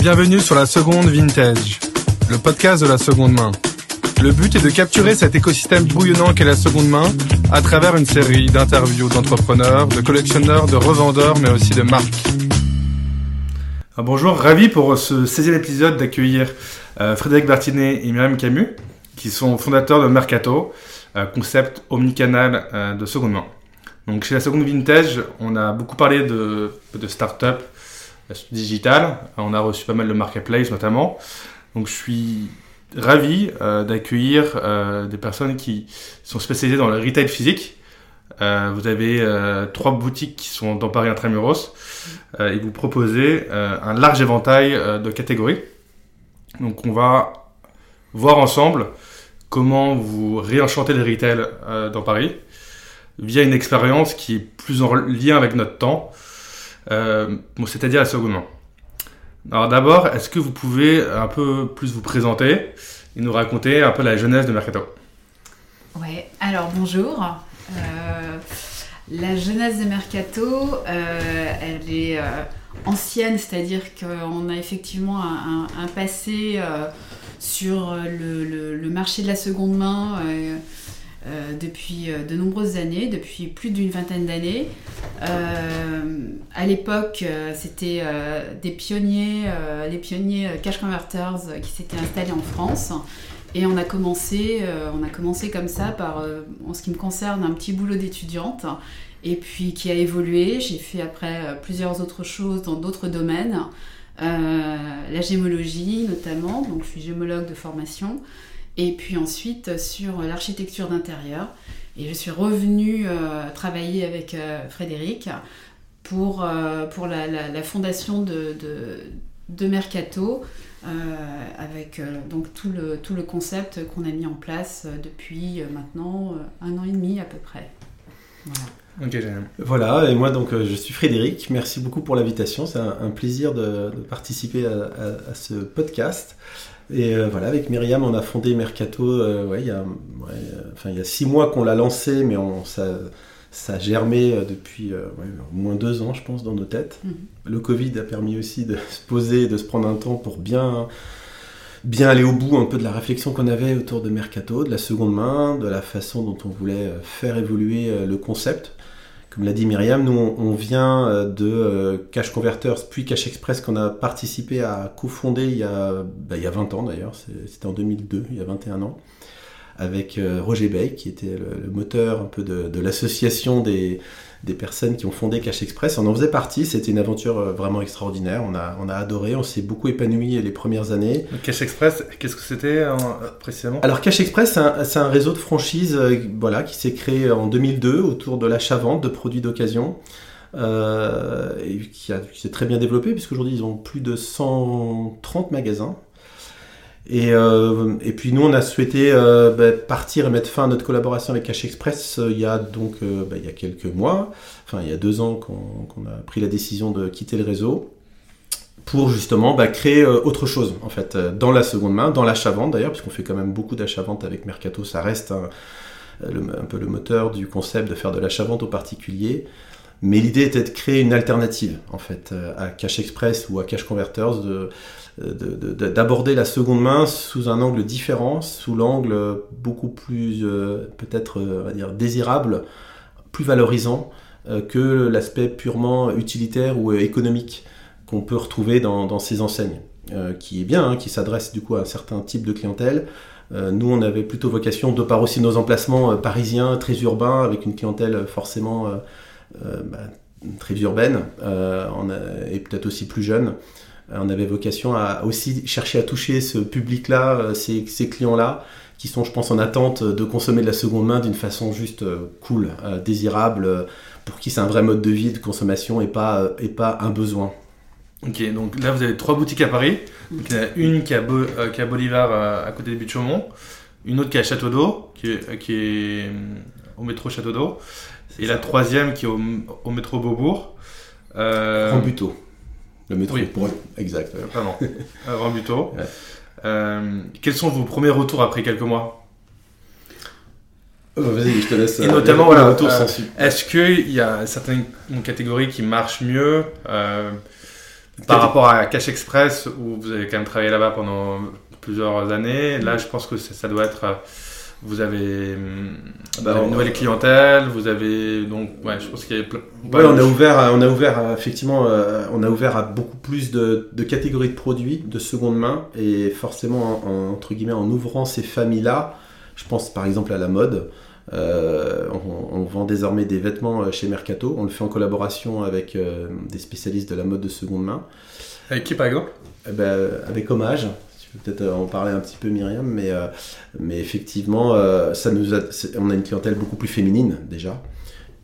Bienvenue sur la seconde vintage, le podcast de la seconde main. Le but est de capturer cet écosystème bouillonnant qu'est la seconde main à travers une série d'interviews d'entrepreneurs, de collectionneurs, de revendeurs, mais aussi de marques. Ah, bonjour, ravi pour ce 16e épisode d'accueillir euh, Frédéric Bertinet et Myriam Camus, qui sont fondateurs de Mercato, euh, concept omnicanal euh, de seconde main. Donc chez la seconde vintage, on a beaucoup parlé de start-up digital. On a reçu pas mal de marketplace notamment. Donc je suis ravi euh, d'accueillir euh, des personnes qui sont spécialisées dans le retail physique. Euh, vous avez trois boutiques qui sont dans Paris Intramuros et vous proposez un large éventail de catégories. Donc on va voir ensemble comment vous réenchantez le retail dans Paris via une expérience qui est plus en lien avec notre temps, c'est-à-dire la seconde main. Alors d'abord, est-ce que vous pouvez un peu plus vous présenter et nous raconter un peu la jeunesse de Mercato? Ouais, alors bonjour. Euh, la jeunesse de Mercato, euh, elle est euh, ancienne, c'est-à-dire qu'on a effectivement un, passé sur le, marché de la seconde main euh, depuis euh, de nombreuses années, depuis plus d'une vingtaine d'années. Euh, à l'époque, c'était des pionniers, les pionniers cash converters qui s'étaient installés en France. Et on a commencé, on a commencé comme ça par, en ce qui me concerne, un petit boulot d'étudiante et puis qui a évolué. J'ai fait après plusieurs autres choses dans d'autres domaines, la gémologie notamment, donc je suis gémologue de formation, et puis ensuite sur l'architecture d'intérieur. Et je suis revenue euh, travailler avec euh, Frédéric pour, euh, pour la, la, fondation de, de, Mercato, avec donc tout le, tout le concept qu'on a mis en place depuis maintenant un an et demi à peu près. Voilà. voilà, et moi donc je suis Frédéric, merci beaucoup pour l'invitation, c'est un, plaisir de, participer à, à, ce podcast. Et euh, voilà, avec Myriam, on a fondé Mercato euh, ouais, il, y a, enfin, il y a six mois qu'on l'a lancé, mais on, ça, ça a germé euh, depuis au moins deux ans, je pense, dans nos têtes. Mhm. Le Covid a permis aussi de se poser, de se prendre un temps pour bien, bien aller au bout un peu de la réflexion qu'on avait autour de Mercato, de la seconde main, de la façon dont on voulait faire évoluer le concept. Comme l'a dit Myriam, nous on, vient euh, de euh, Cash Converters puis Cash Express qu'on a participé à cofonder il y a, bah, il y a 20 ans d'ailleurs, c'était en 2002, il y a 21 ans, avec euh, Roger Bay qui était le, moteur un peu de l'association des, des personnes qui ont fondé Cash Express. On en faisait partie, c'était une aventure euh, vraiment extraordinaire. On a, on a adoré, on s'est beaucoup épanoui les premières années. Cash Express, qu'est-ce que c'était euh, précisément? Alors Cash Express, c'est un, réseau de franchise euh, voilà, qui s'est créé en 2002 autour de l'achat-vente de produits d'occasion. et qui, qui s'est très bien développé puisqu'aujourd'hui ils ont plus de 130 magasins et, euh, et, puis nous, on a souhaité euh, bah, partir et mettre fin à notre collaboration avec Cash Express euh, il y a donc bah, il y a quelques mois, enfin il y a deux ans qu'on a pris la décision de quitter le réseau pour justement bah, créer autre chose en fait dans la seconde main, dans l'achat-vente d'ailleurs, parce qu'on fait quand même beaucoup d'achat-vente avec Mercato, ça reste un, un, peu le moteur du concept de faire de l'achat-vente aux particuliers. Mais l'idée était de créer une alternative en fait à Cash Express ou à Cash Converters, de, d'aborder la seconde main sous un angle différent, sous l'angle beaucoup plus euh, peut-être euh, dire désirable, plus valorisant euh, que l'aspect purement utilitaire ou économique qu'on peut retrouver dans, ces enseignes, qui est bien, hein, qui s'adresse du coup à un certain type de clientèle. nous, on avait plutôt vocation, de par aussi nos emplacements parisiens, très urbains, avec une clientèle forcément bah, très urbaine et peut-être aussi plus jeune, on avait vocation à aussi chercher à toucher ce public-là, euh, ces, clients-là, qui sont, je pense, en attente de consommer de la seconde main d'une façon juste euh, cool, euh, désirable, pour qui c'est un vrai mode de vie de consommation et pas, et pas un besoin. Ok, donc là vous avez trois boutiques à Paris. il y en a une qui est à, Bolivar, à côté de Chaumont, une autre qui est à Château d'Eau, qui, est, au métro Château d'Eau, et la troisième qui est au, métro Beaubourg. Euh, Rambuteau. Le métro, oui. pour exact. Pardon. Rambuteau. Euh, quels sont vos premiers retours après quelques mois oh, Vas-y, je te laisse. Et euh, notamment, voilà, euh, est-ce qu'il y a certaines catégories qui marchent mieux par rapport à Cash Express, où vous avez quand même travaillé là-bas pendant plusieurs années, là, je pense que ça doit être vous avez, bah, une nouvelle clientèle, vous avez donc ouais, je pense qu'il y a plein. Ouais, on a ouvert, on a ouvert effectivement, euh, on a ouvert à beaucoup plus de, de, catégories de produits de seconde main et forcément en, entre guillemets en ouvrant ces familles-là, je pense par exemple à la mode. Euh, on, vend désormais des vêtements euh, chez Mercato. On le fait en collaboration avec des spécialistes de la mode de seconde main. Avec qui par exemple? Eh ben, Avec Hommage, peut-être euh, en parler un petit peu Myriam, mais, euh, mais effectivement, euh, ça nous on a une clientèle beaucoup plus féminine déjà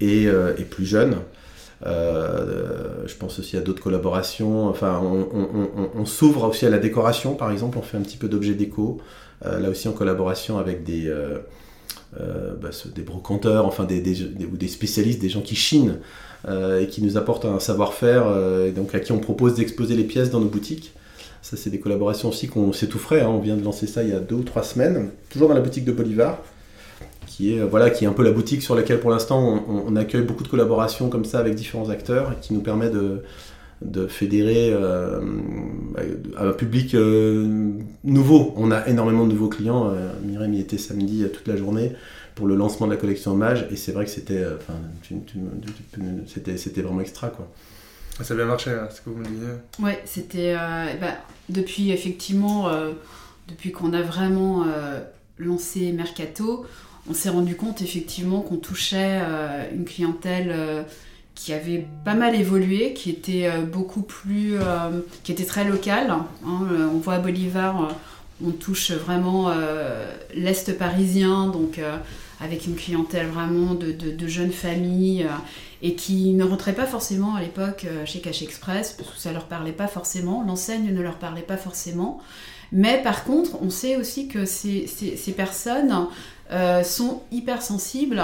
et, et plus jeune. je pense aussi à d'autres collaborations. Enfin, on, s'ouvre aussi à la décoration, par exemple. On fait un petit peu d'objets déco. là aussi en collaboration avec des, bah, des brocanteurs, enfin des, des, ou des spécialistes, des gens qui chinent et qui nous apportent un savoir-faire, et donc à qui on propose d'exposer les pièces dans nos boutiques. Ça, c'est des collaborations aussi qu'on c'est tout frais. Hein. On vient de lancer ça il y a deux ou trois semaines, toujours dans la boutique de Bolivar, qui est, voilà, qui est un peu la boutique sur laquelle pour l'instant on, accueille beaucoup de collaborations comme ça avec différents acteurs qui nous permet de, fédérer euh, un public euh, nouveau. On a énormément de nouveaux clients. Euh, y était samedi toute la journée pour le lancement de la collection hommage et c'est vrai que c'était, c'était, c'était vraiment extra quoi. Ça a bien marché, hein, ce que vous me disiez. Ouais, c'était. Euh, bah, depuis, effectivement, euh, depuis qu'on a vraiment euh, lancé Mercato, on s'est rendu compte, effectivement, qu'on touchait une clientèle qui avait pas mal évolué, qui était beaucoup plus. qui était très locale. Hein. on voit à Bolivar, on touche vraiment l'Est parisien, donc avec une clientèle vraiment de, de jeunes familles et qui ne rentraient pas forcément à l'époque euh, chez Cash Express parce que ça leur parlait pas forcément, l'enseigne ne leur parlait pas forcément. Mais par contre, on sait aussi que ces, personnes euh, sont hypersensibles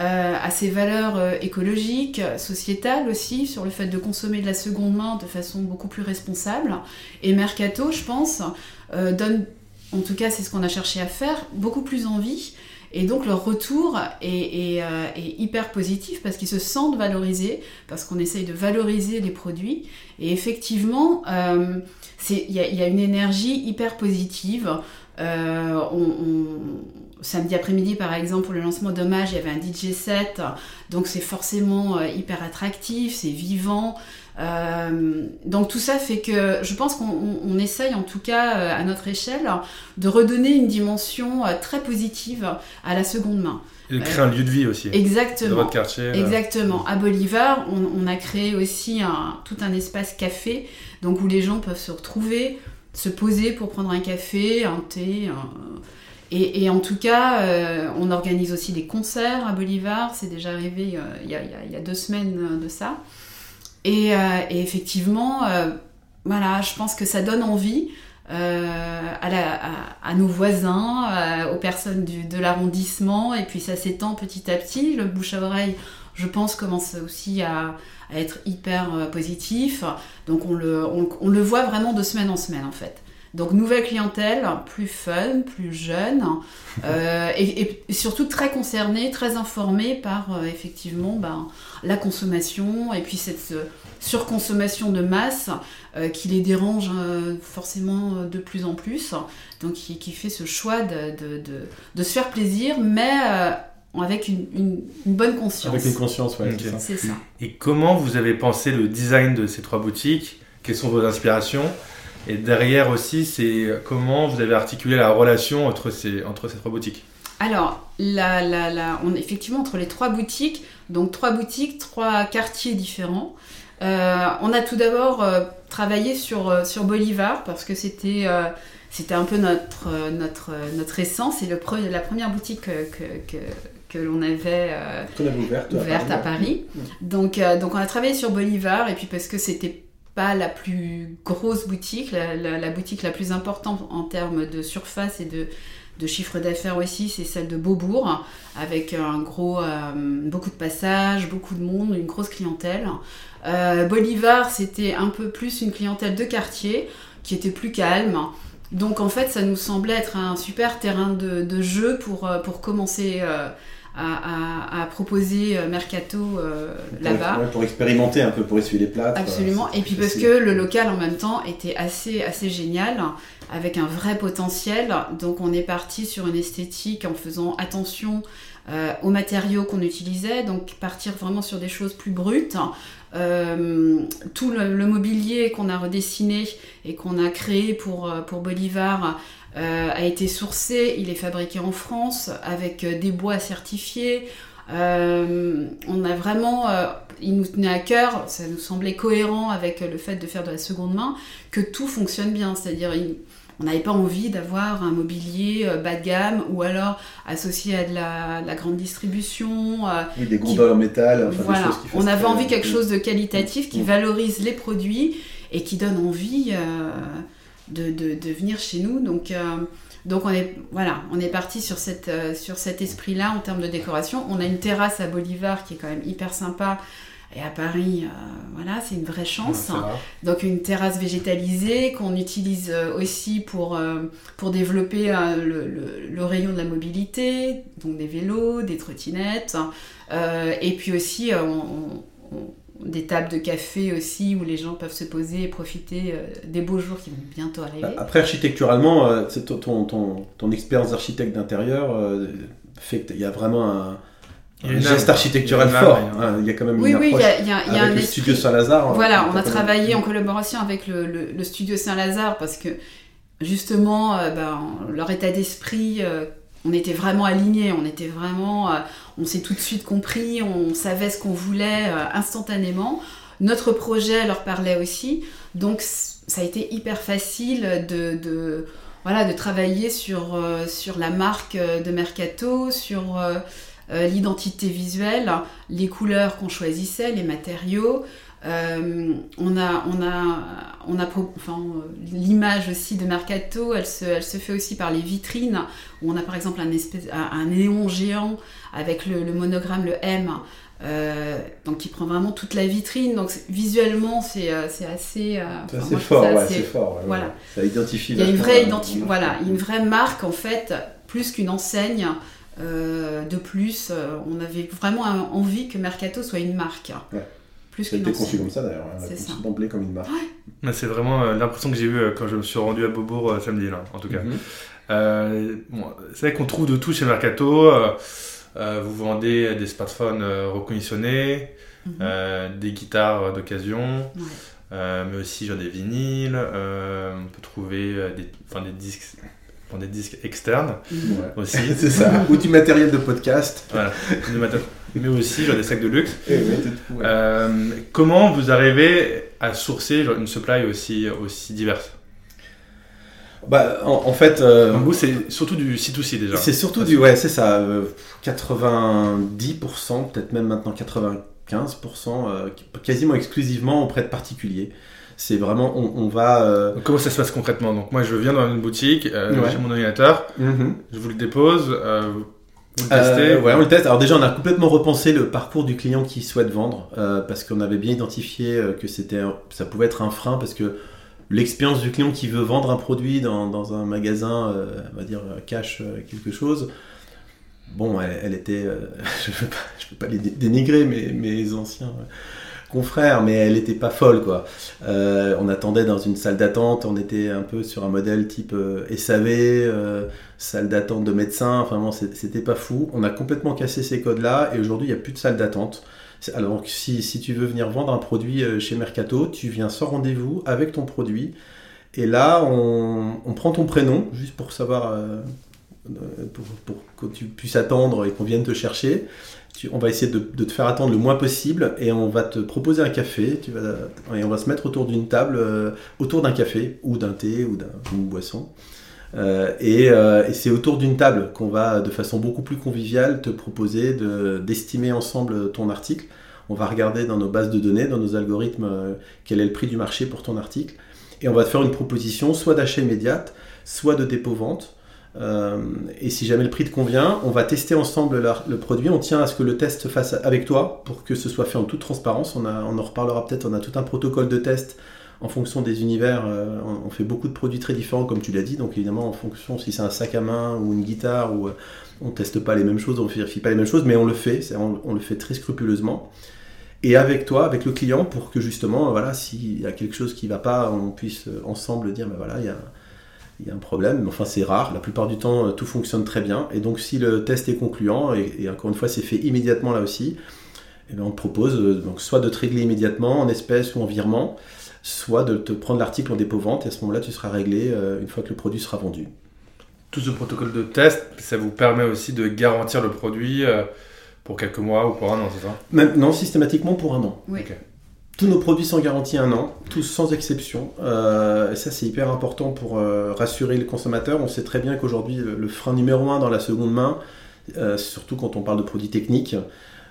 euh, à ces valeurs euh, écologiques, sociétales aussi, sur le fait de consommer de la seconde main de façon beaucoup plus responsable. Et Mercato, je pense, donne, en tout cas c'est ce qu'on a cherché à faire, beaucoup plus envie et donc leur retour est, euh, hyper positif parce qu'ils se sentent valorisés, parce qu'on essaye de valoriser les produits. Et effectivement, euh, il y, a une énergie hyper positive. Euh, samedi après-midi, par exemple, pour le lancement d'hommage, il y avait un DJ set, donc c'est forcément hyper attractif, c'est vivant. Euh, donc tout ça fait que je pense qu'on essaye en tout cas euh, à notre échelle de redonner une dimension euh, très positive à la seconde main. Et de créer un lieu de vie aussi. Exactement. Dans votre quartier. Exactement. À Bolivar, on, a créé aussi un, tout un espace café, donc où les gens peuvent se retrouver, se poser pour prendre un café, un thé. Et, en tout cas, on organise aussi des concerts à Bolivar. C'est déjà arrivé il y, a, deux semaines de ça. Et, euh, et effectivement, euh, voilà, je pense que ça donne envie euh, à, nos voisins, aux personnes de l'arrondissement, et puis ça s'étend petit à petit. Le bouche à oreille, je pense, commence aussi à, être hyper positif. Donc on, le voit vraiment de semaine en semaine en fait. Donc nouvelle clientèle, plus fun, plus jeune, euh, et, surtout très concernée, très informée par euh, effectivement ben, la consommation et puis cette euh, surconsommation de masse qui les dérange forcément de plus en plus. Donc qui, fait ce choix de, de, se faire plaisir, mais avec une, bonne conscience. Avec une conscience, ouais. C'est ça. Et comment vous avez pensé le design de ces trois boutiques? Quelles sont vos inspirations? Et derrière aussi, c'est comment vous avez articulé la relation entre ces, entre ces trois boutiques alors, la, la, on, effectivement, entre les trois boutiques, donc trois boutiques, trois quartiers différents, euh, on a tout d'abord euh, travaillé sur, euh, sur Bolivar parce que c'était c'était un peu notre, notre, notre essence. Et le la première boutique que, que, que l'on avait, ouverte, à Paris. Donc, donc on a travaillé sur Bolivar et puis parce que c'était pas la plus grosse boutique, la, boutique la plus importante en termes de surface et de, de chiffre d'affaires aussi, c'est celle de Beaubourg, avec un gros, euh, beaucoup de passages, beaucoup de monde, une grosse clientèle. Euh, Bolivar, c'était un peu plus une clientèle de quartier, qui était plus calme. Donc en fait, ça nous semblait être un super terrain de, jeu pour, euh, pour commencer à, proposer Mercato là-bas. pour expérimenter un peu, pour essuyer les plats. Absolument. Et puis parce que le local en même temps était assez, assez génial, avec un vrai potentiel. Donc on est parti sur une esthétique en faisant attention aux matériaux qu'on utilisait, donc partir vraiment sur des choses plus brutes. Euh, tout le, mobilier qu'on a redessiné et qu'on a créé pour, euh, pour Bolivar euh, a été sourcé, il est fabriqué en France avec des bois certifiés. on a vraiment, il nous tenait à cœur, ça nous semblait cohérent avec le fait de faire de la seconde main, que tout fonctionne bien. C'est-à-dire, on n'avait pas envie d'avoir un mobilier euh, bas de gamme ou alors associé à de la, grande distribution. Euh, des gondoles en métal. voilà, on avait envie quelque chose de qualitatif qui mm. valorise les produits et qui donne envie euh, de, venir chez nous. Donc, donc on est voilà, on est parti sur cette sur cet esprit-là en termes de décoration. On a une terrasse à Bolivar qui est quand même hyper sympa et à Paris, euh, voilà, c'est une vraie chance. Donc une terrasse végétalisée qu'on utilise euh, aussi pour, euh, pour développer le, rayon de la mobilité, donc des vélos, des trottinettes, et puis aussi des tables de café aussi où les gens peuvent se poser et profiter des beaux jours qui vont bientôt arriver. Après, architecturalement, ton, ton, ton, expérience d'architecte d'intérieur fait qu'il y a vraiment un geste architectural fort. Hein. Il y a quand même oui, une oui, approche il y a, il y a avec un le studio Saint-Lazare. Voilà, on a travaillé en collaboration avec le, le, studio Saint-Lazare parce que justement, euh, ben, leur état d'esprit, euh, on était vraiment alignés, on était vraiment, euh, on s'est tout de suite compris, on savait ce qu'on voulait instantanément. Notre projet leur parlait aussi, donc ça a été hyper facile de, travailler sur, sur la marque de Mercato, sur euh, l'identité visuelle, les couleurs qu'on choisissait, les matériaux. Euh, on a, on a, on a enfin, l'image aussi de Mercato, elle se, elle se fait aussi par les vitrines, où on a par exemple un, espèce, un, néon géant avec le, monogramme, le M, euh, donc qui prend vraiment toute la vitrine. Donc visuellement, c'est assez. c'est assez fort, ouais, c'est fort. voilà. Ça identifie. Il y a une vraie, voilà, une vraie marque en fait, plus qu'une enseigne. Euh, de plus, euh, on avait vraiment envie que Mercato soit une marque. Ouais. Plus ça a été conçu comme ça d'ailleurs, hein, c'est d'emblée comme une marque. C'est vraiment euh, l'impression que j'ai eue quand je me suis rendu à Beaubourg samedi, là, en tout cas. Mhm. c'est vrai qu'on trouve de tout chez Mercato. vous vendez des smartphones reconditionnés, mhm. des guitares d'occasion. mais aussi genre des vinyles, on peut trouver des, disques des disques externes aussi. c'est ça. Ou du matériel de podcast. Voilà. Mais aussi genre des sacs de luxe. Eh euh, comment vous arrivez à sourcer une supply aussi, aussi diverse? Bah, en, fait. Euh, c'est surtout du C2C déjà. C'est surtout du. Ouais, c'est ça. 90%, peut-être même maintenant 95%, euh, quasiment exclusivement auprès de particuliers. C'est vraiment, on, va. Euh, comment ça se passe concrètement? Donc, moi, je viens dans une boutique, euh, j'ai mon ordinateur, mhm. je vous le dépose. Euh, on teste. Alors déjà, on a complètement repensé le parcours du client qui souhaite vendre parce qu'on avait bien identifié que c'était, ça pouvait être un frein parce que l'expérience du client qui veut vendre un produit dans, dans un magasin, on va dire cache quelque chose. Bon, elle, était, je ne veux, pas les dénigrer, mais mes anciens confrère, mais elle n'était pas folle, quoi. Euh, on attendait dans une salle d'attente, on était un peu sur un modèle type euh, SAV, euh, salle d'attente de médecins, enfin bon, c'était pas fou. On a complètement cassé ces codes-là, et aujourd'hui, il n'y a plus de salle d'attente. Alors, si, si, tu veux venir vendre un produit chez Mercato, tu viens sans rendez-vous avec ton produit, et là, on, prend ton prénom, juste pour savoir... Pour, que tu puisses attendre et qu'on vienne te chercher on va essayer de, te faire attendre le moins possible et on va te proposer un café. Tu et on va se mettre autour d'une table, euh, autour d'un café ou d'un thé ou d'une boisson. Euh, euh, et, c'est autour d'une table qu'on va, de façon beaucoup plus conviviale, te proposer d'estimer ensemble ton article. On va regarder dans nos bases de données, dans nos algorithmes, quel est le prix du marché pour ton article. Et on va te faire une proposition soit d'achat immédiate, soit de dépôt-vente. Euh, et si jamais le prix te convient, on va tester ensemble le produit. On tient à ce que le test se fasse avec toi pour que ce soit fait en toute transparence. On, en reparlera peut-être. On a tout un protocole de test en fonction des univers, on, fait beaucoup de produits très différents, comme tu l'as dit. Donc évidemment, en fonction si c'est un sac à main ou une guitare, ou on teste pas les mêmes choses, on vérifie pas les mêmes choses, mais on le fait. on le fait très scrupuleusement et avec toi, avec le client, pour que justement, voilà, s'il y a quelque chose qui ne va pas, on puisse euh, ensemble dire, ben voilà, il y a, il y a un problème. Enfin, c'est rare. La plupart du temps, euh, tout fonctionne très bien. Et donc, si le test est concluant, et, encore une fois, c'est fait immédiatement là aussi, et eh bien, on te propose euh, donc, soit de te régler immédiatement en espèces ou en virement, soit de te prendre l'article en dépôt-vente. Et à ce moment-là, tu seras réglé une fois que le produit sera vendu. Tout ce protocole de test, ça vous permet aussi de garantir le produit. Pour quelques mois ou pour un an, c'est ça? Même, Non, systématiquement pour un an. Tous nos produits sont garantis un an, tous sans exception. Euh, ça, c'est hyper important pour euh, rassurer le consommateur. On sait très bien qu'aujourd'hui, le, frein numéro un dans la seconde main, euh, surtout quand on parle de produits techniques,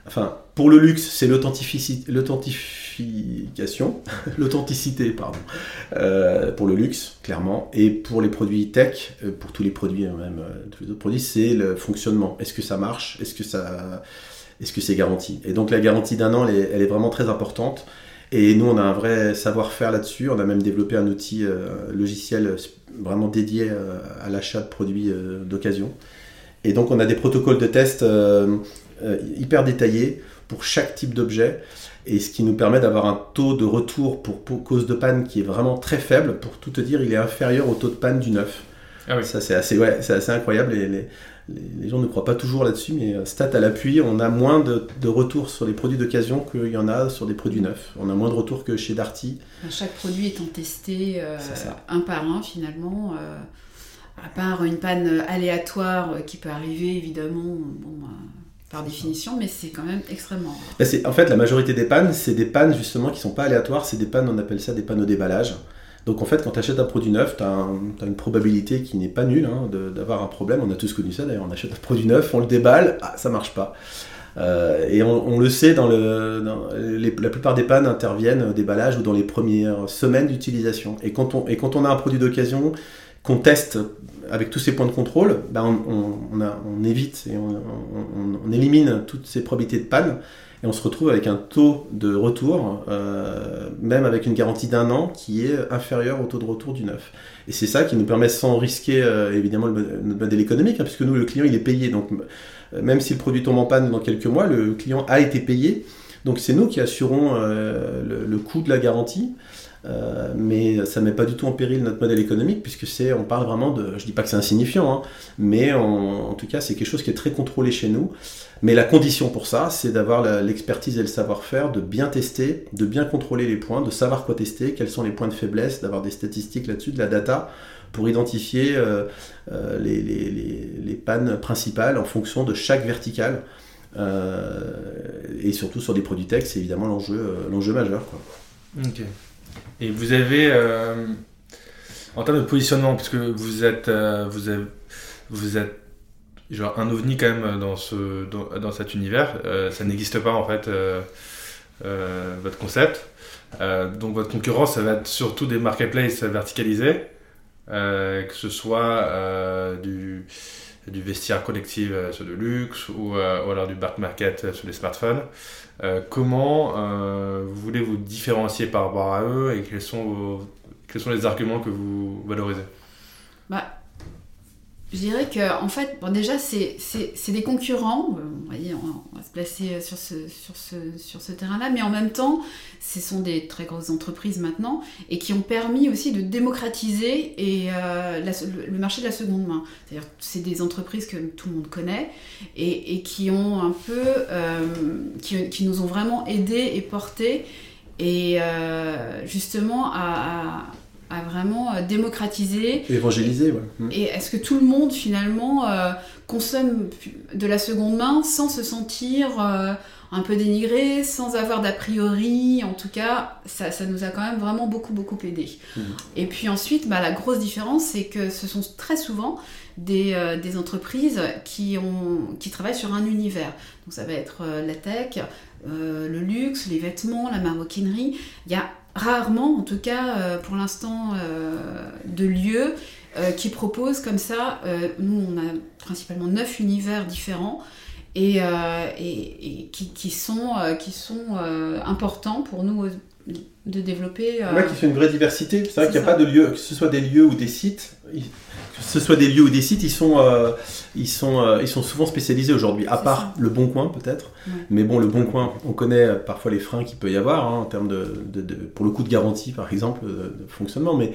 enfin, pour le luxe, c'est l'authentification, l'authenticité, pardon, pour le luxe, clairement. Et pour les produits tech, pour tous les produits, même tous les autres produits, c'est le fonctionnement. Est-ce que ça marche? Est-ce que ça, est-ce que c'est garanti? Et donc la garantie d'un an, elle est, vraiment très importante. Et nous, on a un vrai savoir-faire là-dessus. On a même développé un outil euh, logiciel vraiment dédié euh, à l'achat de produits euh, d'occasion. Et donc, on a des protocoles de test hyper détaillés pour chaque type d'objet. Et ce qui nous permet d'avoir un taux de retour pour, cause de panne qui est vraiment très faible. Pour tout te dire, il est inférieur au taux de panne du neuf. Ah oui. Ça, c'est assez, ouais, assez incroyable. Et les, les, gens ne croient pas toujours là-dessus, mais euh, stat à l'appui, on a moins de, retours sur les produits d'occasion qu'il y en a sur des produits neufs. On a moins de retours que chez Darty. Chaque produit étant testé euh, un par un finalement. Euh, à part une panne aléatoire qui peut arriver évidemment par définition, mais c'est quand même extrêmement rare. Bah, en fait, la majorité des pannes, c'est des pannes justement qui ne sont pas aléatoires, c'est des pannes, on appelle ça des panneaux déballage. Donc en fait, quand tu achètes un produit neuf, tu as, une probabilité qui n'est pas nulle hein, d'avoir un problème. On a tous connu ça d'ailleurs, on achète un produit neuf, on le déballe, ah, ça marche pas. Euh, et on, le sait, dans, le, la plupart des pannes interviennent au déballage ou dans les premières semaines d'utilisation. Et, quand on, a un produit d'occasion qu'on teste avec tous ces points de contrôle, ben on, on, évite et on, élimine toutes ces probabilités de panne et on se retrouve avec un taux de retour, euh, même avec une garantie d'un an, qui est inférieur au taux de retour du neuf. Et c'est ça qui nous permet, sans risquer euh, évidemment notre modèle économique, hein, puisque nous, le client, il est payé. Donc, euh, même si le produit tombe en panne dans quelques mois, le client a été payé. Donc, c'est nous qui assurons le, coût de la garantie. Mais ça ne met pas du tout en péril notre modèle économique puisque c'est, on parle vraiment de, je dis pas que c'est insignifiant, hein, mais en, tout cas c'est quelque chose qui est très contrôlé chez nous. Mais la condition pour ça, c'est d'avoir l'expertise et le savoir-faire, de bien tester, de bien contrôler les points, de savoir quoi tester, quels sont les points de faiblesse, d'avoir des statistiques là-dessus, de la data pour identifier euh, euh, les, les, les, pannes principales en fonction de chaque verticale. et surtout sur des produits tech, c'est évidemment l'enjeu, majeur. Ok. Et vous avez, euh, en termes de positionnement, puisque vous êtes, euh, vous êtes genre un ovni quand même dans, ce, dans, cet univers, euh, ça n'existe pas en fait, votre concept. donc votre concurrence, ça va être surtout des marketplaces verticalisés, que ce soit du, du vestiaire collectif sur le luxe ou, ou alors du back market sur les smartphones. Euh, comment euh, vous voulez vous différencier par rapport à eux et quels sont, quels sont les arguments que vous valorisez? Bah, je dirais que en fait, bon, déjà, c'est des concurrents. Euh, on, on, va se placer sur ce, sur ce, sur ce terrain-là, mais en même temps, ce sont des très grosses entreprises maintenant et qui ont permis aussi de démocratiser et, euh, le, marché de la seconde main. C'est-à-dire, c'est des entreprises que tout le monde connaît et, et qui ont un peu, euh, qui, qui, nous ont vraiment aidés et portés et justement à vraiment euh, démocratiser. Évangéliser, ouais. Mm. Et est-ce que tout le monde, finalement, euh, consomme de la seconde main sans se sentir euh, un peu dénigré, sans avoir d'a priori? En tout cas, ça, ça, nous a quand même vraiment beaucoup, beaucoup aidé. Mm. Et puis ensuite, bah, la grosse différence, c'est que ce sont très souvent des, des, entreprises qui, ont, qui travaillent sur un univers. Donc ça va être la tech, le luxe, les vêtements, la maroquinerie. Il y a rarement, en tout cas euh, pour l'instant, euh, de lieux euh, qui proposent comme ça. nous, on a principalement neuf univers différents et, qui, sont, qui sont importants pour nous de développer. Euh... Ouais, qui fait une vraie diversité. C'est vrai qu'il n'y a pas de lieu, que ce soit des lieux ou des sites, que ce soit des lieux ou des sites, ils sont, euh, ils sont, euh, ils sont souvent spécialisés aujourd'hui, à part le Bon Coin peut-être. Mais bon, le Bon Coin, on connaît parfois les freins qu'il peut y avoir hein, en termes de, de, de, pour le coût de garantie par exemple, de, fonctionnement. Mais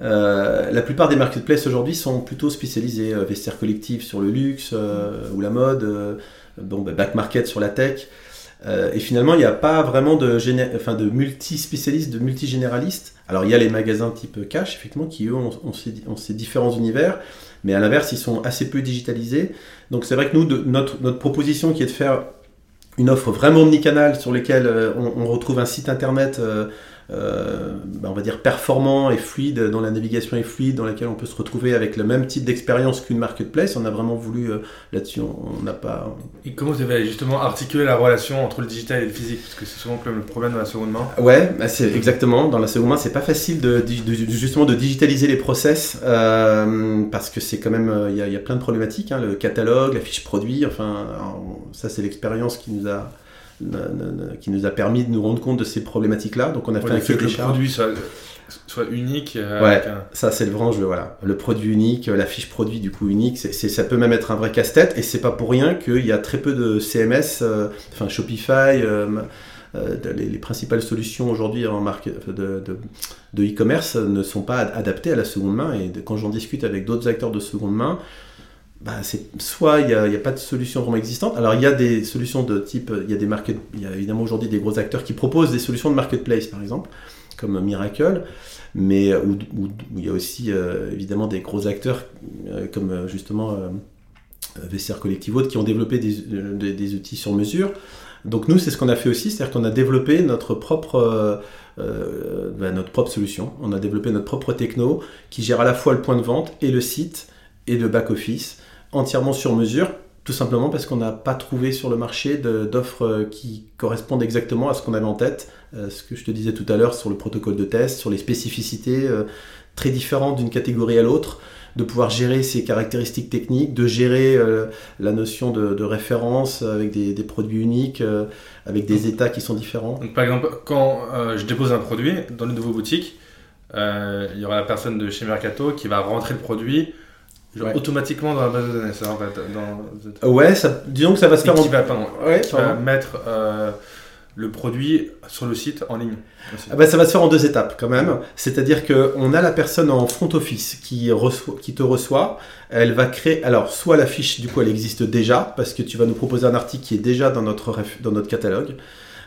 euh, la plupart des marketplaces aujourd'hui sont plutôt spécialisés vestiaire collectif sur le luxe ou la mode, bon, bah, back market sur la tech. Euh, et finalement, il n'y a pas vraiment de, enfin, de multi-spécialistes, de multi-généralistes. Alors, il y a les magasins type cash, effectivement, qui eux ont, ces, différents univers, mais à l'inverse, ils sont assez peu digitalisés. Donc, c'est vrai que nous, notre, notre proposition qui est de faire une offre vraiment omnicanal sur laquelle euh, on, retrouve un site internet euh, euh, bah, on va dire performant et fluide, dont la navigation est fluide, dans laquelle on peut se retrouver avec le même type d'expérience qu'une marketplace. On a vraiment voulu euh, là-dessus, on n'a pas. Et comment vous avez justement articulé la relation entre le digital et le physique? Parce que c'est souvent le problème dans la seconde main. Ouais, bah, c'est exactement. Dans la seconde main, c'est pas facile de, justement de digitaliser les process euh, parce que c'est quand même il y, a plein de problématiques. Hein, le catalogue, la fiche produit, enfin ça c'est l'expérience qui nous a qui nous a permis de nous rendre compte de ces problématiques-là. Donc on a fait un fait que le produit soit, unique. Euh, ouais, ça c'est le vrai jeu. Voilà, le produit unique, la fiche produit du coup unique, c'est, ça peut même être un vrai casse-tête. Et c'est pas pour rien qu'il y a très peu de CMS, euh, enfin Shopify. Euh, les, principales solutions aujourd'hui en marque de, de, e-commerce ne sont pas adaptées à la seconde main. Et quand j'en discute avec d'autres acteurs de seconde main, bah, soit il n'y a, a, pas de solution vraiment existante. Alors il y a des solutions de type, il y a des market, il y a évidemment aujourd'hui des gros acteurs qui proposent des solutions de marketplace par exemple, comme Miracle, mais où, il y a aussi euh, évidemment des gros acteurs euh, comme euh, justement VCR Collective qui ont développé des, des, outils sur mesure. Donc nous c'est ce qu'on a fait aussi, c'est-à-dire qu'on a développé notre propre bah, notre propre solution. On a développé notre propre techno qui gère à la fois le point de vente et le site et le back office entièrement sur mesure, tout simplement parce qu'on n'a pas trouvé sur le marché d'offres euh, qui correspondent exactement à ce qu'on avait en tête, euh, ce que je te disais tout à l'heure sur le protocole de test, sur les spécificités euh, très différentes d'une catégorie à l'autre, de pouvoir gérer ces caractéristiques techniques, de gérer la notion de, référence avec des, produits uniques, avec des états qui sont différents. par exemple, quand je dépose un produit dans une nouvelle boutique, il y aura la personne de chez Mercato qui va rentrer le produit automatiquement dans la base de données, ça, en fait. Dans... Ouais, ça, disons que ça va se faire. Qui va, pardon, ouais, qui va mettre euh, le produit sur le site en ligne. Ah bah, ça va se faire en deux étapes quand même. C'est-à-dire qu'on a la personne en front office qui, reçoit, qui te reçoit. Elle va créer. Alors, soit la fiche, du coup, elle existe déjà, parce que tu vas nous proposer un article qui est déjà dans notre, dans notre catalogue.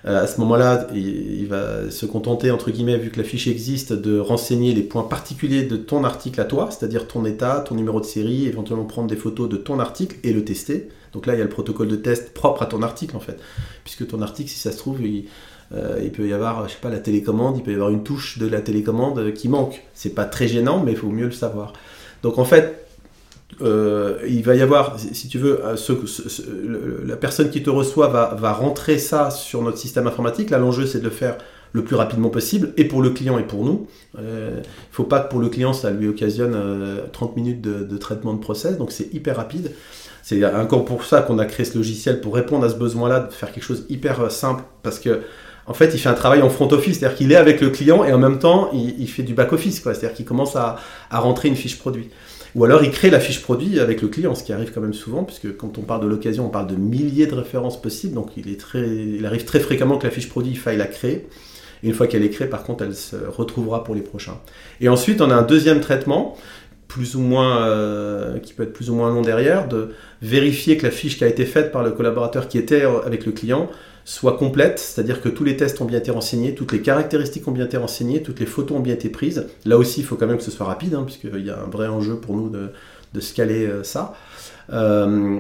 Euh, à ce moment-là, il, va se contenter, entre guillemets, vu que la fiche existe, de renseigner les points particuliers de ton article à toi, c'est-à-dire ton état, ton numéro de série, éventuellement prendre des photos de ton article et le tester. Donc là, il y a le protocole de test propre à ton article, en fait. Puisque ton article, si ça se trouve, il, euh, il peut y avoir, je sais pas, la télécommande, il peut y avoir une touche de la télécommande qui manque. C'est pas très gênant, mais il faut mieux le savoir. Donc en fait, euh, il va y avoir, si tu veux, euh, la personne qui te reçoit va, rentrer ça sur notre système informatique. Là, l'enjeu, c'est de le faire le plus rapidement possible, et pour le client et pour nous. Il ne faut pas que pour le client, ça lui occasionne 30 minutes de, traitement de process, donc c'est hyper rapide. C'est encore pour ça qu'on a créé ce logiciel, pour répondre à ce besoin-là, de faire quelque chose hyper simple, parce que en fait, il fait un travail en front office, c'est-à-dire qu'il est avec le client et en même temps, il, fait du back office, c'est-à-dire qu'il commence à, rentrer une fiche produit. Ou alors, il crée la fiche produit avec le client, ce qui arrive quand même souvent, puisque quand on parle de l'occasion, on parle de milliers de références possibles, donc il, arrive très fréquemment que la fiche produit, il faille la créer. Et une fois qu'elle est créée, par contre, elle se retrouvera pour les prochains. Et ensuite, on a un deuxième traitement, plus ou moins, euh, qui peut être plus ou moins long derrière, de vérifier que la fiche qui a été faite par le collaborateur qui était avec le client soit complète, c'est-à-dire que tous les tests ont bien été renseignés, toutes les caractéristiques ont bien été renseignées, toutes les photos ont bien été prises. Là aussi, il faut quand même que ce soit rapide, hein, puisqu'il y a un vrai enjeu pour nous de, scaler euh, ça. Euh,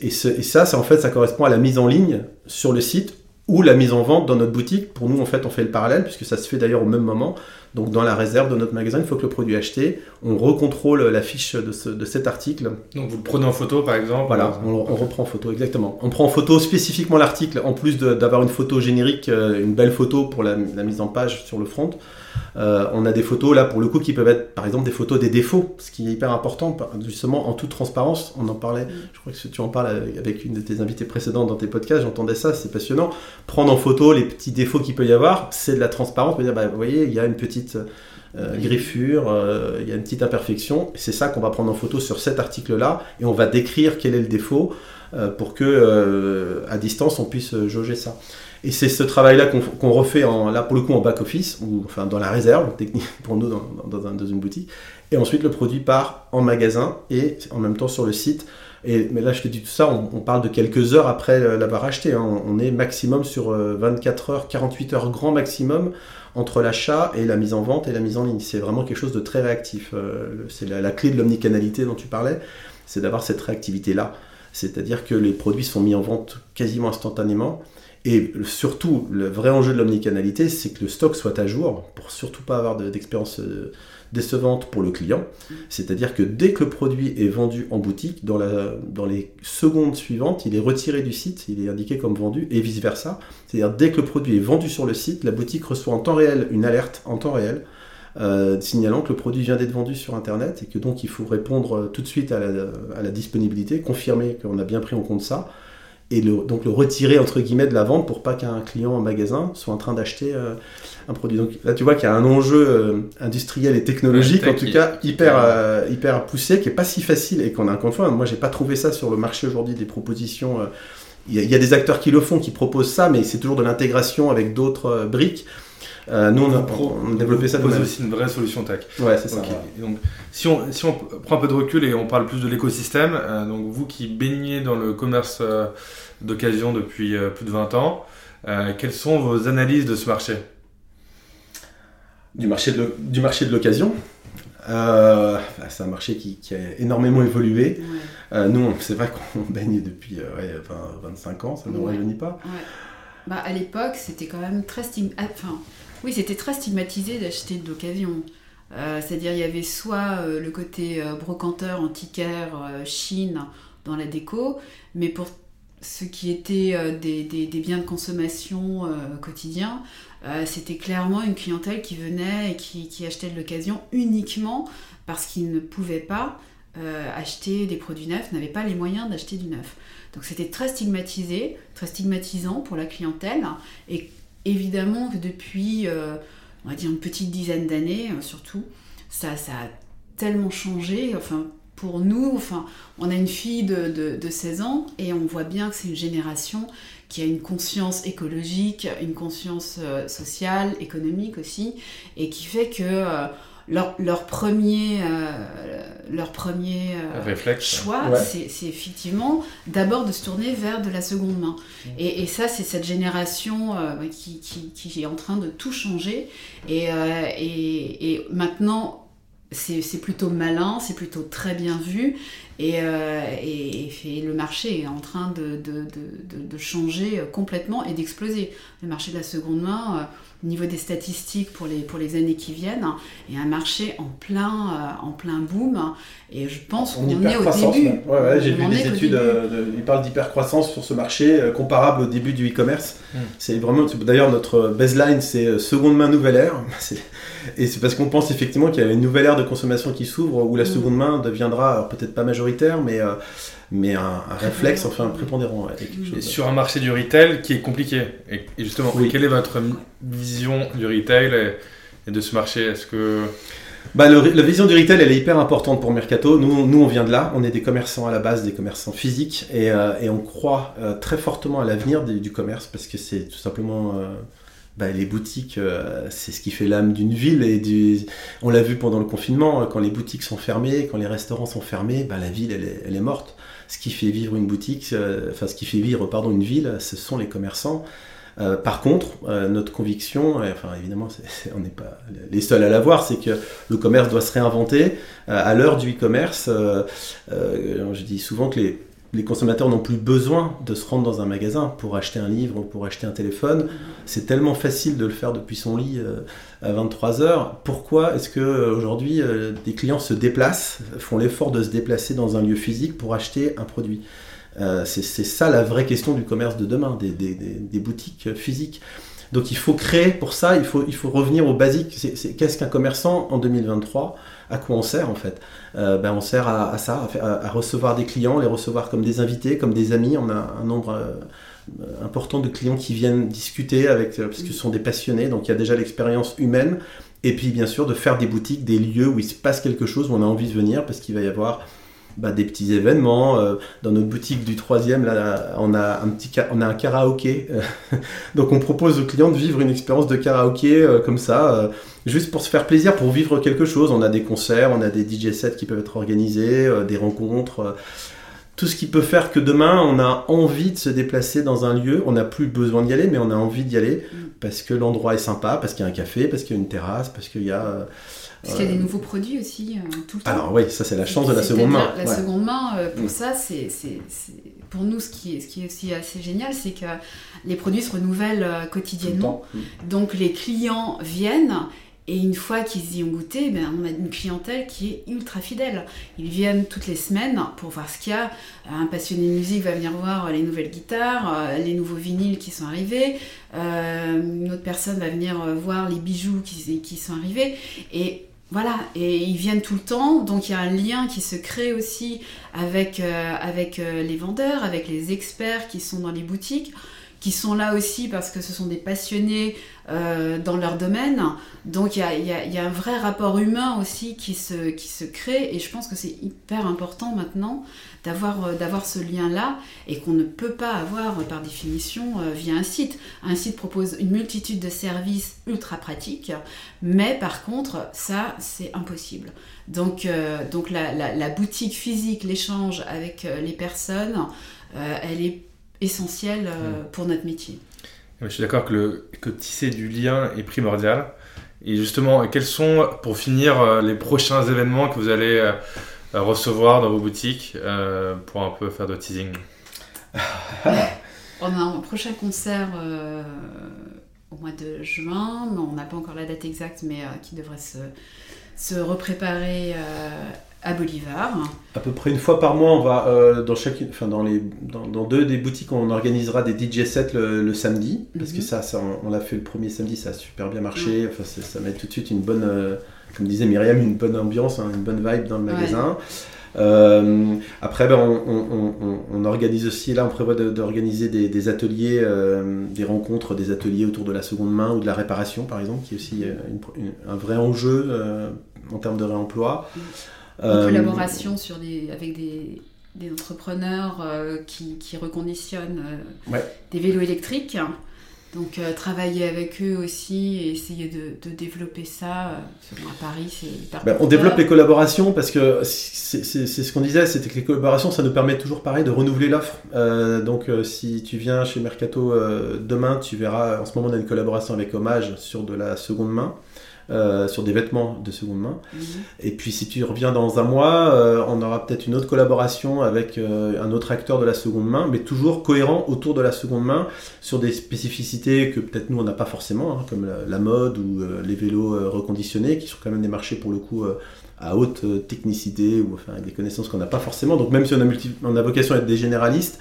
et, ça, ça, en fait, ça correspond à la mise en ligne sur le site ou la mise en vente dans notre boutique. Pour nous, en fait, on fait le parallèle, puisque ça se fait d'ailleurs au même moment. Donc dans la réserve de notre magasin, il faut que le produit est acheté, on recontrôle la fiche de, cet article. Donc vous le prenez en photo par exemple Voilà, on, reprend en photo, exactement. On prend en photo spécifiquement l'article, en plus d'avoir une photo générique, euh, une belle photo pour la, mise en page sur le front. Euh, on a des photos là pour le coup qui peuvent être par exemple des photos des défauts, ce qui est hyper important justement en toute transparence. On en parlait, je crois que tu en parles avec une de tes invités précédentes dans tes podcasts, j'entendais ça, c'est passionnant. prendre en photo les petits défauts qu'il peut y avoir. C'est de la transparence. Dire, bah, vous voyez, il y a une petite euh, griffure, euh, il y a une petite imperfection. C'est ça qu'on va prendre en photo sur cet article-là et on va décrire quel est le défaut euh, pour que à distance on puisse jauger ça. Et c'est ce travail-là qu'on refait en, là pour le coup en back office ou enfin dans la réserve technique pour nous dans, une boutique. Et ensuite le produit part en magasin et en même temps sur le site. Et, mais là, je te dis tout ça, on, parle de quelques heures après l'avoir acheté. Hein. On est maximum sur 24 heures, 48 heures grand maximum entre l'achat et la mise en vente et la mise en ligne. C'est vraiment quelque chose de très réactif. Euh, c'est la, clé de l'omnicanalité dont tu parlais, c'est d'avoir cette réactivité-là. C'est-à-dire que les produits sont mis en vente quasiment instantanément. Et surtout, le vrai enjeu de l'omnicanalité, c'est que le stock soit à jour pour surtout pas avoir d'expérience euh, décevante pour le client. C'est-à-dire que dès que le produit est vendu en boutique, dans, la, dans les secondes suivantes, il est retiré du site, il est indiqué comme vendu et vice-versa. C'est-à-dire dès que le produit est vendu sur le site, la boutique reçoit en temps réel une alerte en temps réel euh, signalant que le produit vient d'être vendu sur Internet et que donc il faut répondre tout de suite à la, à la disponibilité, confirmer qu'on a bien pris en compte ça et donc le retirer entre guillemets de la vente pour pas qu'un client en magasin soit en train d'acheter euh, un produit. Donc là tu vois qu'il y a un enjeu euh, industriel et technologique en tout cas hyper euh, hyper poussé qui est pas si facile et qu'on a encore une fois moi j'ai pas trouvé ça sur le marché aujourd'hui des propositions. Il y, a des acteurs qui le font, qui proposent ça, mais c'est toujours de l'intégration avec d'autres briques. Euh, nous, on a, on développé ça. C'est aussi une vraie solution tech. Ouais, c'est ça. Donc, si on, si on prend un peu de recul et on parle plus de l'écosystème, euh, donc vous qui baignez dans le commerce euh, d'occasion depuis plus de 20 ans, quelles sont vos analyses de ce marché? Du marché de, l'occasion? Bah, c'est un marché qui, qui, a énormément évolué. nous, c'est vrai qu'on baigne depuis 25 ans, ça ne nous rajeunit pas. Bah, à l'époque, c'était quand même très stigmatisé. Enfin, oui, c'était très stigmatisé d'acheter de l'occasion. Euh, c'est-à-dire, il y avait soit euh, le côté euh, brocanteur, antiquaire, Chine dans la déco, mais pour ce qui était des, des, biens de consommation quotidien, c'était clairement une clientèle qui venait et qui, qui achetait de l'occasion uniquement parce qu'ils ne pouvaient pas acheter des produits neufs, n'avaient pas les moyens d'acheter du neuf. Donc c'était très stigmatisé, très stigmatisant pour la clientèle. Et évidemment que depuis, euh, on va dire une petite dizaine d'années euh, surtout, ça, ça a tellement changé. Enfin, pour nous, enfin, on a une fille de, 16 ans et on voit bien que c'est une génération qui a une conscience écologique, une conscience euh, sociale, économique aussi, et qui fait que leur, premier, euh, leur premier euh, choix, c'est effectivement d'abord de se tourner vers de la seconde main. Mmh. Et, ça, c'est cette génération euh, qui, qui, est en train de tout changer. Et, et, maintenant, c'est plutôt malin, c'est plutôt très bien vu. Et, et, le marché est en train de, de, de, de changer complètement et d'exploser. Le marché de la seconde main au niveau des statistiques pour les, pour les années qui viennent, et un marché en plein, euh, en plein boom. Et je pense qu'on est au début. Ouais, ouais, j'ai vu des études, euh, ils parlent d'hypercroissance sur ce marché, euh, comparable au début du e-commerce. Hmm. C'est vraiment, d'ailleurs, notre baseline, c'est seconde main, nouvelle ère. Et c'est parce qu'on pense effectivement qu'il y a une nouvelle ère de consommation qui s'ouvre, où la hmm. seconde main deviendra, peut-être pas majoritaire, mais mais un, réflexe, enfin un prépondérant. sur un marché du retail qui est compliqué. Et, justement, quelle est votre vision du retail et, de ce marché? Est-ce que bah, la vision du retail, elle est hyper importante pour Mercato. Nous, nous, on vient de là. On est des commerçants à la base, des commerçants physiques, et, euh, et on croit euh, très fortement à l'avenir du, commerce parce que c'est tout simplement euh, bah, les boutiques, c'est ce qui fait l'âme d'une ville. On l'a vu pendant le confinement, quand les boutiques sont fermées, quand les restaurants sont fermés, bah, la ville, elle est, morte ce qui fait vivre une boutique, euh, ce qui fait vivre pardon, une ville, ce sont les commerçants. Euh, par contre, euh, notre conviction, enfin évidemment, on n'est pas les seuls à l'avoir, c'est que le commerce doit se réinventer. à l'heure du e-commerce, je dis souvent que les, les consommateurs n'ont plus besoin de se rendre dans un magasin pour acheter un livre ou pour acheter un téléphone. C'est tellement facile de le faire depuis son lit euh, à 23 heures. Pourquoi est-ce que aujourd'hui euh, des clients se déplacent, font l'effort de se déplacer dans un lieu physique pour acheter un produit? Euh, C'est ça la vraie question du commerce de demain, des, des boutiques physiques. Donc il faut créer pour ça, il faut, il faut revenir aux basiques. Qu'est-ce qu'un commerçant en 2023 À quoi on sert en fait euh, ben, On sert à, ça, à, recevoir des clients, les recevoir comme des invités, comme des amis. On a un nombre euh, important de clients qui viennent discuter avec, parce que ce sont des passionnés, donc il y a déjà l'expérience humaine. Et puis bien sûr de faire des boutiques, des lieux où il se passe quelque chose, où on a envie de venir, parce qu'il va y avoir bah, des petits événements. Euh, dans notre boutique du troisième, là, on a un petit on a un karaoké. Donc on propose aux clients de vivre une expérience de karaoké euh, comme ça, euh, juste pour se faire plaisir, pour vivre quelque chose. On a des concerts, on a des DJ sets qui peuvent être organisés, des rencontres. tout ce qui peut faire que demain, on a envie de se déplacer dans un lieu. On n'a plus besoin d'y aller, mais on a envie d'y aller mm. parce que l'endroit est sympa, parce qu'il y a un café, parce qu'il y a une terrasse, parce qu'il y a parce qu'il y a des nouveaux produits aussi euh, tout le temps. Alors oui, ça c'est la chance de la seconde main. La seconde main, euh, pour mm. ça, c'est pour nous ce qui, est, ce qui est aussi assez génial, c'est que les produits se renouvellent euh, quotidiennement. Mm. Donc les clients viennent et une fois qu'ils y ont goûté, ben, on a une clientèle qui est ultra fidèle. Ils viennent toutes les semaines pour voir ce qu'il y a. Un passionné de musique va venir voir les nouvelles guitares, les nouveaux vinyles qui sont arrivés. une autre personne va venir voir les bijoux qui, qui sont arrivés. Et voilà, et ils viennent tout le temps, donc il y a un lien qui se crée aussi avec, euh, avec euh, les vendeurs, avec les experts qui sont dans les boutiques, qui sont là aussi parce que ce sont des passionnés euh, dans leur domaine. Donc il y a, un vrai rapport humain aussi qui se, qui se crée, et je pense que c'est hyper important maintenant d'avoir euh, d'avoir ce lien-là et qu'on ne peut pas avoir par définition euh, via un site. Un site propose une multitude de services ultra pratiques, mais par contre, ça, c'est impossible. Donc, donc la, boutique physique, l'échange avec les personnes, elle est essentielle mm. pour notre métier. Je suis d'accord que, le, que tisser du lien est primordial. Et justement, quels sont, pour finir, les prochains événements que vous allez recevoir dans vos boutiques euh, pour un peu faire de teasing? On a un prochain concert euh, au mois de juin, mais on n'a pas encore la date exacte, mais euh, qui devrait se, se repréparer à Bolivar. À peu près une fois par mois, on va dans chacune, enfin dans les, dans, deux des boutiques, on organisera des DJ sets le, samedi, parce que mhm. ça, ça on, l'a fait le premier samedi, ça a super bien marché. Enfin, ça met tout de suite une bonne comme disait Myriam, une bonne ambiance, hein, une bonne vibe dans le magasin. Euh, après, ben, on, organise aussi, là, on prévoit d'organiser des, ateliers, euh, des rencontres, des ateliers autour de la seconde main ou de la réparation, par exemple, qui est aussi euh, un vrai enjeu en termes de réemploi. Une collaboration sur des, avec des, entrepreneurs qui, reconditionnent des vélos électriques. Donc euh, travailler avec eux aussi et essayer de, développer ça. Euh, à Paris, c'est hyper ben, On développe les collaborations parce que c'est ce qu'on disait, c'était que les collaborations, ça nous permet toujours pareil de renouveler l'offre. Euh, donc si tu viens chez Mercato demain, tu verras, en ce moment on a une collaboration avec Hommage sur de la seconde main. Euh, sur des vêtements de seconde main. Mhm. Et puis si tu reviens dans un mois, euh, on aura peut-être une autre collaboration avec euh, un autre acteur de la seconde main, mais toujours cohérent autour de la seconde main sur des spécificités que peut-être nous on n'a pas forcément, hein, comme la, mode ou les vélos reconditionnés, qui sont quand même des marchés pour le coup à haute technicité ou enfin avec des connaissances qu'on n'a pas forcément. Donc même si on a, on a vocation à être des généralistes,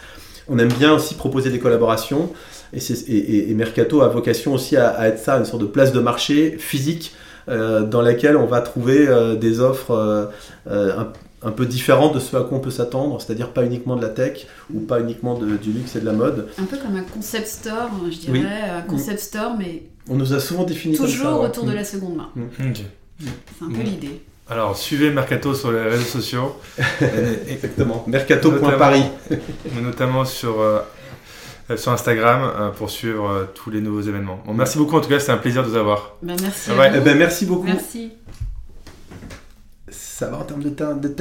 on aime bien aussi proposer des collaborations. Et, Mercato a vocation aussi à, être ça, une sorte de place de marché physique euh, dans laquelle on va trouver euh, des offres euh, un, peu différentes de ce à quoi on peut s'attendre, c'est-à-dire pas uniquement de la tech ou pas uniquement de, du luxe et de la mode. Un peu comme un concept store, je dirais, un concept store, mais... On nous a souvent défini Toujours comme ça, autour de mm. la seconde main. Mm. C'est un peu l'idée. Alors, suivez Mercato sur les réseaux sociaux. Exactement. Mercato.paris. notamment euh, sur Instagram euh, pour suivre euh, tous les nouveaux événements. Bon, merci beaucoup en tout cas, c'était un plaisir de vous avoir. Ben, merci. Eh ben, merci beaucoup. Merci. Ça va en termes de temps. De